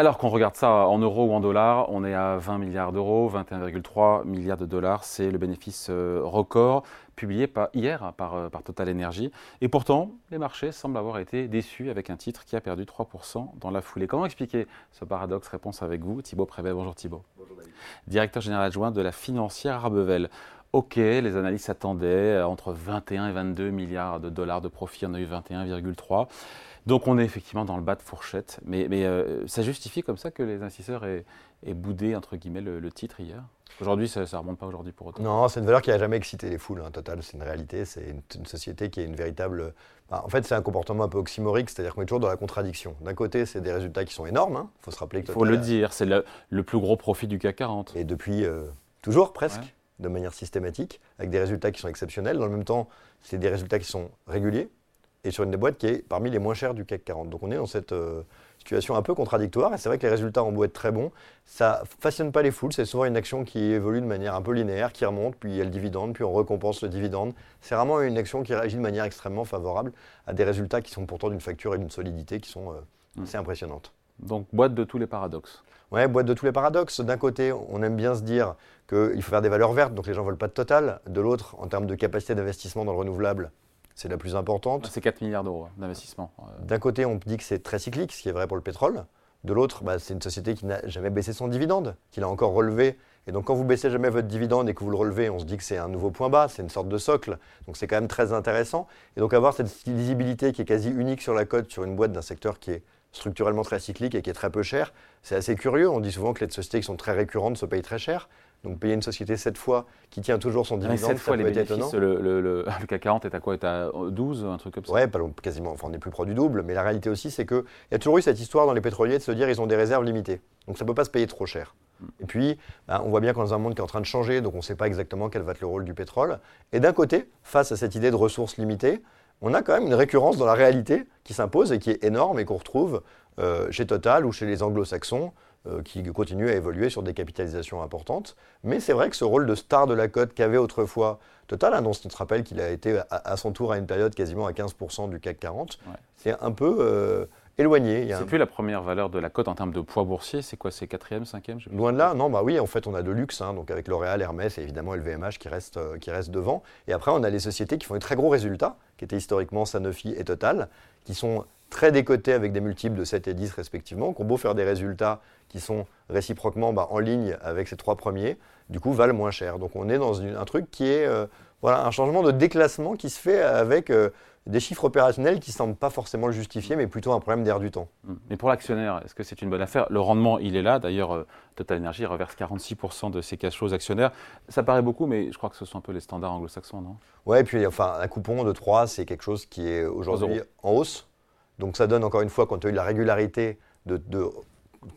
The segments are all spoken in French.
Alors qu'on regarde ça en euros ou en dollars, on est à 20 milliards d'euros, 21,3 milliards de dollars. C'est le bénéfice euh, record publié hier par, par Total Energy. Et pourtant, les marchés semblent avoir été déçus avec un titre qui a perdu 3% dans la foulée. Comment expliquer ce paradoxe? Réponse avec vous, Thibaut Prévet. Bonjour Thibaut. Bonjour David. Directeur général adjoint de la financière Arbevel. Ok, les analystes s'attendaient entre 21 et 22 milliards de dollars de profit. On a eu 21,3. Donc on est effectivement dans le bas de fourchette. Mais, euh, ça justifie comme ça que les investisseurs aient, boudé, entre guillemets, le, titre hier? Aujourd'hui, ça ne remonte pas aujourd'hui pour autant. Non, c'est une valeur qui n'a jamais excité les foules. Hein, Total, c'est une réalité. C'est une, société qui est une véritable. en fait, c'est un comportement un peu oxymorique, c'est-à-dire qu'on est toujours dans la contradiction. D'un côté, c'est des résultats qui sont énormes. Il hein. faut se rappeler que. Il faut le dire, c'est le, plus gros profit du CAC 40. Et depuis euh, toujours, presque, de manière systématique, avec des résultats qui sont exceptionnels. Dans le même temps, c'est des résultats qui sont réguliers et sur une des boîtes qui est parmi les moins chères du CAC 40. Donc on est dans cette euh, situation un peu contradictoire. Et c'est vrai que les résultats beau être très bons, ça façonne pas les foules. C'est souvent une action qui évolue de manière un peu linéaire, qui remonte, puis il y a le dividende, puis on récompense le dividende. C'est vraiment une action qui réagit de manière extrêmement favorable à des résultats qui sont pourtant d'une facture et d'une solidité qui sont euh, mmh. assez impressionnantes. Donc boîte de tous les paradoxes. Ouais, boîte de tous les paradoxes. D'un côté, on aime bien se dire qu'il faut faire des valeurs vertes, donc les gens ne veulent pas de total. De l'autre, en termes de capacité d'investissement dans le renouvelable, c'est la plus importante. C'est 4 milliards d'euros d'investissement. D'un côté, on dit que c'est très cyclique, ce qui est vrai pour le pétrole. De l'autre, bah, c'est une société qui n'a jamais baissé son dividende, qui l'a encore relevé. Et donc, quand vous baissez jamais votre dividende et que vous le relevez, on se dit que c'est un nouveau point bas, c'est une sorte de socle. Donc, c'est quand même très intéressant. Et donc, avoir cette lisibilité qui est quasi unique sur la cote, sur une boîte d'un secteur qui est structurellement très cyclique et qui est très peu cher, c'est assez curieux. On dit souvent que les sociétés qui sont très récurrentes se payent très cher. Donc payer une société 7 fois qui tient toujours son dividende, 7 fois les bénéfices, le, le, le, CAC 40 est à quoi? Est à 12, un truc comme ça? Ouais, quasiment, enfin on est plus proche du double, mais la réalité aussi c'est qu'il y a toujours eu cette histoire dans les pétroliers de se dire ils ont des réserves limitées. Donc ça ne peut pas se payer trop cher. Et puis, bah, on voit bien qu'on est dans un monde qui est en train de changer, donc on ne sait pas exactement quel va être le rôle du pétrole. Et d'un côté, face à cette idée de ressources limitées, on a quand même une récurrence dans la réalité qui s'impose et qui est énorme et qu'on retrouve euh, chez Total ou chez les anglo-saxons. Euh, qui continue à évoluer sur des capitalisations importantes. Mais c'est vrai que ce rôle de star de la cote qu'avait autrefois Total, hein, dont on se rappelle qu'il a été à, son tour à une période quasiment à 15% du CAC 40, c'est un peu euh, éloigné. C'est plus la première valeur de la cote en termes de poids boursier, c'est quoi C'est quatrième, cinquième Loin de là, non, bah oui, en fait on a de luxe, hein, donc avec L'Oréal, Hermès et évidemment LVMH qui restent, euh, qui restent devant. Et après on a les sociétés qui font des très gros résultats, qui étaient historiquement Sanofi et Total, qui sont très décotés avec des multiples de 7 et 10 respectivement, qui ont beau faire des résultats qui sont réciproquement bah, en ligne avec ces trois premiers, du coup valent moins cher. Donc on est dans un truc qui est euh, voilà, un changement de déclassement qui se fait avec euh, des chiffres opérationnels qui ne semblent pas forcément le justifier, mais plutôt un problème d'air du temps. Mmh. Mais pour l'actionnaire, est-ce que c'est une bonne affaire? Le rendement, il est là. D'ailleurs, euh, Total Energy reverse 46% de ses cash flows actionnaires. Ça paraît beaucoup, mais je crois que ce sont un peu les standards anglo-saxons, non? Ouais, et puis enfin, un coupon de 3, c'est quelque chose qui est aujourd'hui en hausse. Donc ça donne encore une fois, compte tenu de la régularité de,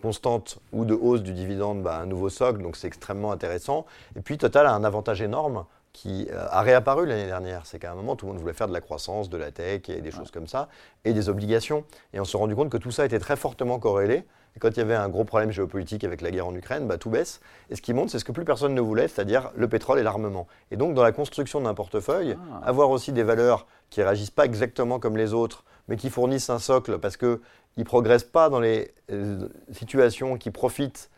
constante ou de hausse du dividende, bah, un nouveau socle, donc c'est extrêmement intéressant. Et puis Total a un avantage énorme qui euh, a réapparu l'année dernière. C'est qu'à un moment, tout le monde voulait faire de la croissance, de la tech et des choses comme ça, et des obligations. Et on s'est rendu compte que tout ça était très fortement corrélé. Et quand il y avait un gros problème géopolitique avec la guerre en Ukraine, bah, tout baisse. Et ce qui monte, c'est ce que plus personne ne voulait, c'est-à-dire le pétrole et l'armement. Et donc, dans la construction d'un portefeuille, ah. avoir aussi des valeurs qui ne réagissent pas exactement comme les autres, mais qui fournissent un socle parce qu'ils ne progressent pas dans les euh, situations qui profitent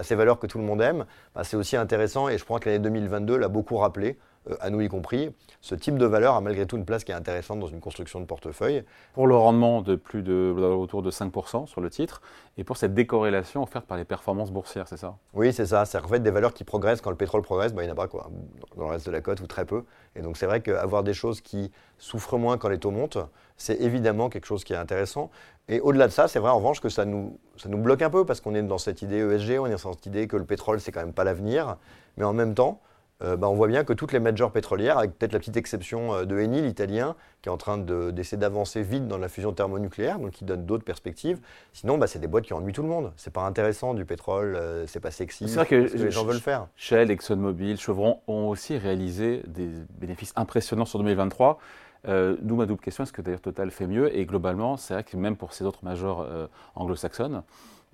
à ces valeurs que tout le monde aime, bah, c'est aussi intéressant et je crois que l'année 2022 l'a beaucoup rappelé. Euh, à nous y compris, ce type de valeur a malgré tout une place qui est intéressante dans une construction de portefeuille. Pour le rendement de plus de autour de 5% sur le titre, et pour cette décorrélation offerte par les performances boursières, c'est ça? Oui, c'est ça. C'est en fait des valeurs qui progressent. Quand le pétrole progresse, bah, il n'y en a pas quoi, dans le reste de la cote ou très peu. Et donc c'est vrai qu'avoir des choses qui souffrent moins quand les taux montent, c'est évidemment quelque chose qui est intéressant. Et au-delà de ça, c'est vrai en revanche que ça nous, ça nous bloque un peu parce qu'on est dans cette idée ESG, on est dans cette idée que le pétrole, c'est quand même pas l'avenir. Mais en même temps, euh, bah, on voit bien que toutes les majors pétrolières, avec peut-être la petite exception euh, de Eni, l'italien, qui est en train d'essayer d'avancer vite dans la fusion thermonucléaire, donc qui donne d'autres perspectives. Sinon, bah, c'est des boîtes qui ennuient tout le monde. C'est pas intéressant du pétrole, euh, c'est pas sexy. C'est vrai que, les gens veulent faire. Shell, ExxonMobil, Chevron ont aussi réalisé des bénéfices impressionnants sur 2023. D'où ma double question, est-ce que d'ailleurs Total fait mieux? Et globalement, c'est vrai que même pour ces autres majors anglo-saxonnes,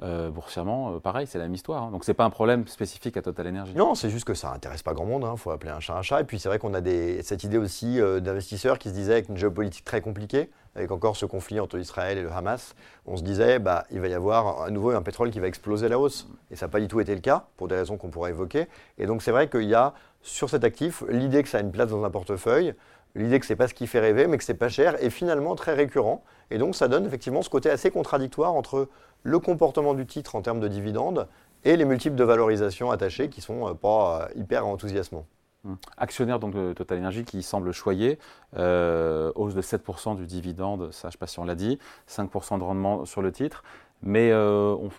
euh, boursièrement, euh, pareil, c'est la même histoire. Hein. Donc c'est pas un problème spécifique à Total Energy. Non, c'est juste que ça intéresse pas grand monde. Il hein. faut appeler un chat un chat. Et puis c'est vrai qu'on a cette idée aussi euh, d'investisseurs qui se disaient avec une géopolitique très compliquée, avec encore ce conflit entre Israël et le Hamas, on se disait bah, il va y avoir à nouveau un pétrole qui va exploser la hausse. Et ça n'a pas du tout été le cas, pour des raisons qu'on pourrait évoquer. Et donc c'est vrai qu'il y a sur cet actif l'idée que ça a une place dans un portefeuille, l'idée que c'est pas ce qui fait rêver, mais que c'est pas cher, et finalement très récurrent. Et donc ça donne effectivement ce côté assez contradictoire entre le comportement du titre en termes de dividendes et les multiples de valorisation attachés qui sont euh, pas euh, hyper enthousiasmants. Hum. Actionnaire donc de Total Energy qui semble choyer, euh, hausse de 7% du dividende, ça je ne sais pas si on l'a dit, 5% de rendement sur le titre, mais on,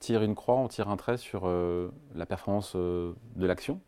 tire une croix, on tire un trait sur la performance de l'action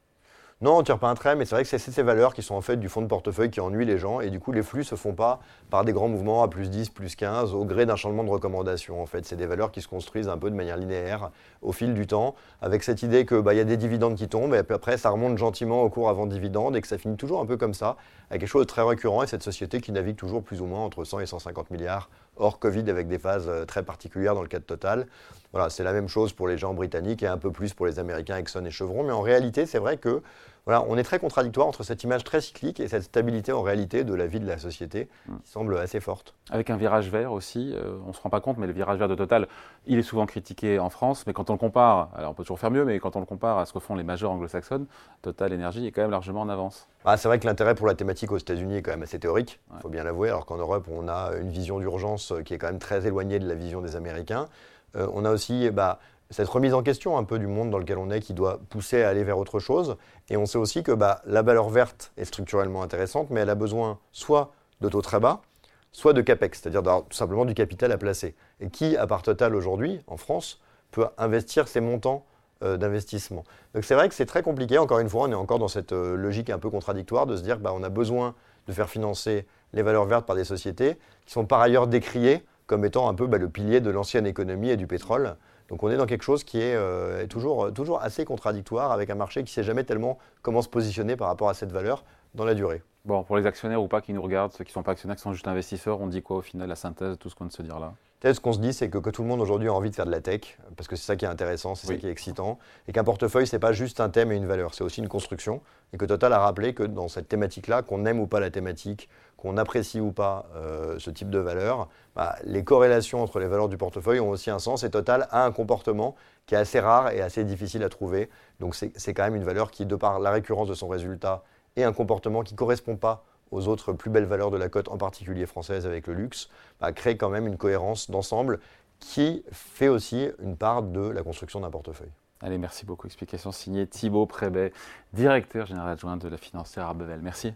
non, on ne tire pas un trait, mais c'est vrai que c'est ces valeurs qui sont en fait du fond de portefeuille qui ennuient les gens. Et du coup, les flux ne se font pas par des grands mouvements à plus 10, plus 15, au gré d'un changement de recommandation. En fait, c'est des valeurs qui se construisent un peu de manière linéaire au fil du temps, avec cette idée qu'il bah, y a des dividendes qui tombent, et après, ça remonte gentiment au cours avant dividende, et que ça finit toujours un peu comme ça, avec quelque chose de très récurrent, et cette société qui navigue toujours plus ou moins entre 100 et 150 milliards hors Covid, avec des phases euh, très particulières dans le cadre total. Voilà, c'est la même chose pour les gens britanniques et un peu plus pour les Américains Exxon et Chevron. Mais en réalité, c'est vrai que voilà, on est très contradictoire entre cette image très cyclique et cette stabilité en réalité de la vie de la société mm. qui semble assez forte. Avec un virage vert aussi, euh, on ne se rend pas compte, mais le virage vert de Total, il est souvent critiqué en France, mais quand on le compare, alors on peut toujours faire mieux, mais quand on le compare à ce que font les majeurs anglo-saxonnes, Total Energy est quand même largement en avance. Ah, c'est vrai que l'intérêt pour la thématique aux États-Unis est quand même assez théorique, il faut bien l'avouer, alors qu'en Europe, on a une vision d'urgence qui est quand même très éloignée de la vision des Américains. Euh, on a aussi bah, cette remise en question un peu du monde dans lequel on est qui doit pousser à aller vers autre chose. Et on sait aussi que bah, la valeur verte est structurellement intéressante, mais elle a besoin soit de taux très bas, soit de CAPEX, c'est-à-dire tout simplement du capital à placer. Et qui, à part Total aujourd'hui, en France, peut investir ces montants euh, d'investissement Donc c'est vrai que c'est très compliqué, encore une fois, on est encore dans cette euh, logique un peu contradictoire de se dire bah, a besoin de faire financer les valeurs vertes par des sociétés qui sont par ailleurs décriées comme étant un peu bah, le pilier de l'ancienne économie et du pétrole. Donc on est dans quelque chose qui est, euh, toujours, toujours assez contradictoire avec un marché qui ne sait jamais tellement comment se positionner par rapport à cette valeur dans la durée. Bon, pour les actionnaires ou pas qui nous regardent, ceux qui ne sont pas actionnaires, qui sont juste investisseurs, on dit quoi au final, la synthèse de tout ce qu'on vient de se dire là? Ce qu'on se dit, c'est que, tout le monde aujourd'hui a envie de faire de la tech, parce que c'est ça qui est intéressant, c'est ça qui est excitant, et qu'un portefeuille, ce n'est pas juste un thème et une valeur, c'est aussi une construction, et que Total a rappelé que dans cette thématique-là, qu'on aime ou pas la thématique, qu'on apprécie ou pas euh, ce type de valeur, bah, les corrélations entre les valeurs du portefeuille ont aussi un sens, et Total a un comportement qui est assez rare et assez difficile à trouver, donc c'est quand même une valeur qui, de par la récurrence de son résultat, et un comportement qui ne correspond pas aux autres plus belles valeurs de la cote, en particulier française avec le luxe, bah, crée quand même une cohérence d'ensemble qui fait aussi une part de la construction d'un portefeuille. Allez, merci beaucoup. Explication signée Thibaut Prébet, directeur général adjoint de la financière Arbevel. Merci.